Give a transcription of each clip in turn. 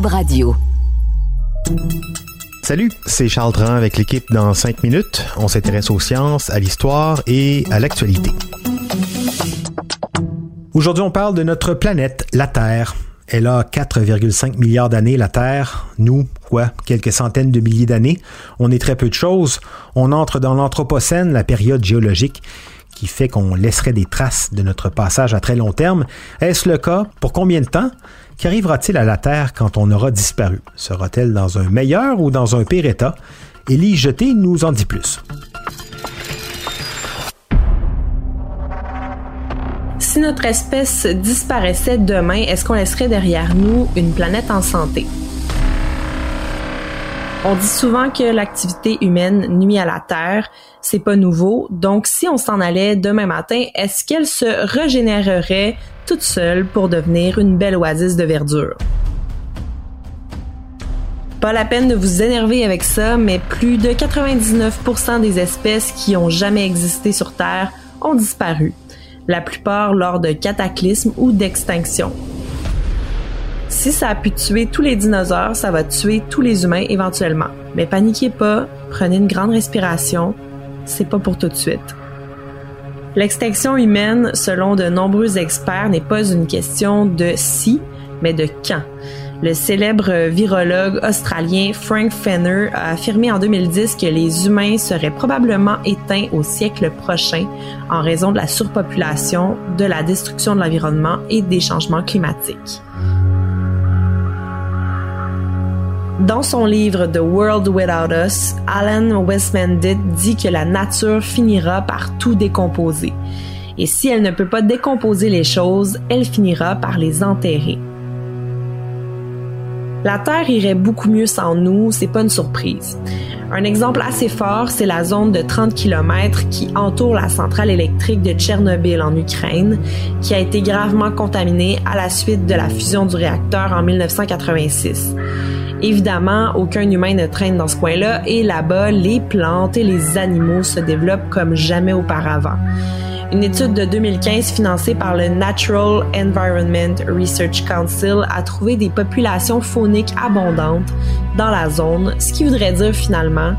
Radio. Salut, c'est Charles Dran avec l'équipe dans 5 minutes. On s'intéresse aux sciences, à l'histoire et à l'actualité. Aujourd'hui, on parle de notre planète, la Terre. Elle a 4,5 milliards d'années, la Terre. Nous, quoi, quelques centaines de milliers d'années. On est très peu de choses. On entre dans l'Anthropocène, la période géologique qui fait qu'on laisserait des traces de notre passage à très long terme. Est-ce le cas? Pour combien de temps? Qu'arrivera-t-il à la Terre quand on aura disparu? Sera-t-elle dans un meilleur ou dans un pire état? Élie Jeté nous en dit plus. Si notre espèce disparaissait demain, est-ce qu'on laisserait derrière nous une planète en santé? On dit souvent que l'activité humaine nuit à la Terre. C'est pas nouveau. Donc, si on s'en allait demain matin, est-ce qu'elle se régénérerait toute seule pour devenir une belle oasis de verdure? Pas la peine de vous énerver avec ça, mais plus de 99% des espèces qui ont jamais existé sur Terre ont disparu. La plupart lors de cataclysmes ou d'extinction. Si ça a pu tuer tous les dinosaures, ça va tuer tous les humains éventuellement. Mais paniquez pas, prenez une grande respiration, c'est pas pour tout de suite. L'extinction humaine, selon de nombreux experts, n'est pas une question de si, mais de quand. Le célèbre virologue australien Frank Fenner a affirmé en 2010 que les humains seraient probablement éteints au siècle prochain en raison de la surpopulation, de la destruction de l'environnement et des changements climatiques. Dans son livre The World Without Us, Alan Westmandit dit que la nature finira par tout décomposer. Et si elle ne peut pas décomposer les choses, elle finira par les enterrer. La Terre irait beaucoup mieux sans nous, c'est pas une surprise. Un exemple assez fort, c'est la zone de 30 km qui entoure la centrale électrique de Tchernobyl en Ukraine, qui a été gravement contaminée à la suite de la fusion du réacteur en 1986. Évidemment, aucun humain ne traîne dans ce coin-là et là-bas, les plantes et les animaux se développent comme jamais auparavant. Une étude de 2015 financée par le Natural Environment Research Council a trouvé des populations fauniques abondantes dans la zone, ce qui voudrait dire finalement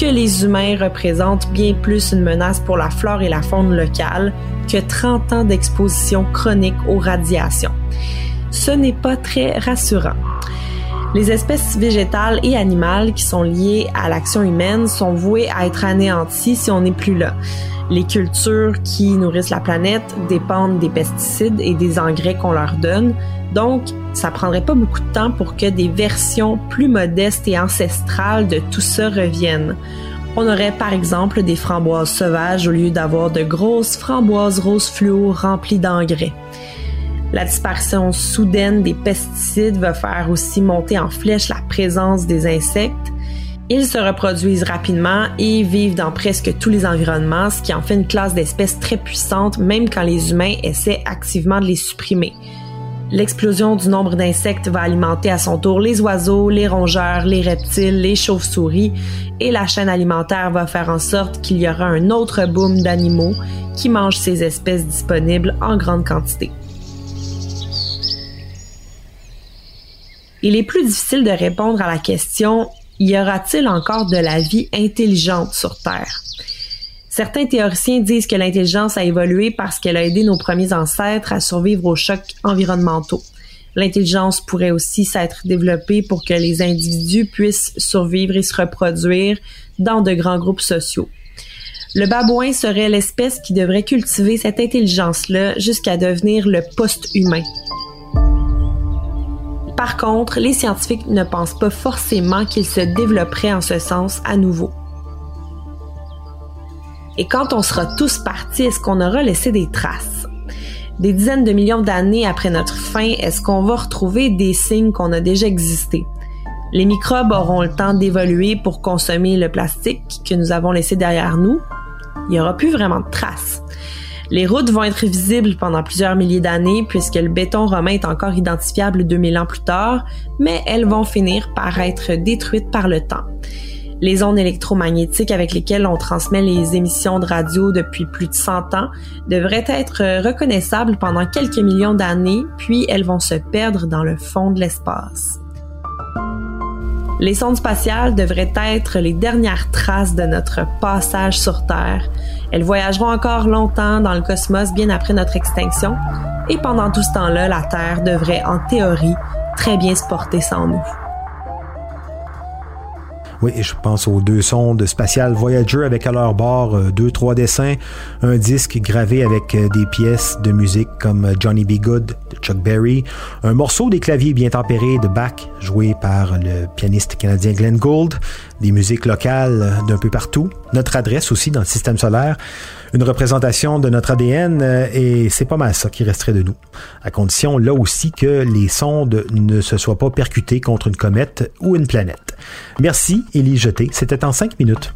que les humains représentent bien plus une menace pour la flore et la faune locale que 30 ans d'exposition chronique aux radiations. Ce n'est pas très rassurant. Les espèces végétales et animales qui sont liées à l'action humaine sont vouées à être anéanties si on n'est plus là. Les cultures qui nourrissent la planète dépendent des pesticides et des engrais qu'on leur donne. Donc, ça prendrait pas beaucoup de temps pour que des versions plus modestes et ancestrales de tout ça reviennent. On aurait par exemple des framboises sauvages au lieu d'avoir de grosses framboises roses fluo remplies d'engrais. La disparition soudaine des pesticides va faire aussi monter en flèche la présence des insectes. Ils se reproduisent rapidement et vivent dans presque tous les environnements, ce qui en fait une classe d'espèces très puissante, même quand les humains essaient activement de les supprimer. L'explosion du nombre d'insectes va alimenter à son tour les oiseaux, les rongeurs, les reptiles, les chauves-souris, et la chaîne alimentaire va faire en sorte qu'il y aura un autre boom d'animaux qui mangent ces espèces disponibles en grande quantité. Il est plus difficile de répondre à la question y aura-t-il encore de la vie intelligente sur Terre? Certains théoriciens disent que l'intelligence a évolué parce qu'elle a aidé nos premiers ancêtres à survivre aux chocs environnementaux. L'intelligence pourrait aussi s'être développée pour que les individus puissent survivre et se reproduire dans de grands groupes sociaux. Le babouin serait l'espèce qui devrait cultiver cette intelligence-là jusqu'à devenir le post-humain, par contre, les scientifiques ne pensent pas forcément qu'il se développerait en ce sens à nouveau. Et quand on sera tous partis, est-ce qu'on aura laissé des traces? Des dizaines de millions d'années après notre fin, est-ce qu'on va retrouver des signes qu'on a déjà existé? Les microbes auront le temps d'évoluer pour consommer le plastique que nous avons laissé derrière nous. Il n'y aura plus vraiment de traces. Les routes vont être visibles pendant plusieurs milliers d'années puisque le béton romain est encore identifiable 2000 ans plus tard, mais elles vont finir par être détruites par le temps. Les ondes électromagnétiques avec lesquelles on transmet les émissions de radio depuis plus de 100 ans devraient être reconnaissables pendant quelques millions d'années, puis elles vont se perdre dans le fond de l'espace. Les sondes spatiales devraient être les dernières traces de notre passage sur Terre. Elles voyageront encore longtemps dans le cosmos bien après notre extinction, et pendant tout ce temps-là, la Terre devrait en théorie très bien se porter sans nous. Oui, je pense aux deux sondes spatiales Voyager avec à leur bord euh, deux, trois dessins, un disque gravé avec euh, des pièces de musique comme Johnny B. Good de Chuck Berry, un morceau des claviers bien tempérés de Bach joué par le pianiste canadien Glenn Gould, des musiques locales d'un peu partout, notre adresse aussi dans le système solaire, une représentation de notre ADN euh, et c'est pas mal ça qui resterait de nous. À condition là aussi que les sondes ne se soient pas percutées contre une comète ou une planète. Merci, Élie Jeté. C'était en cinq minutes.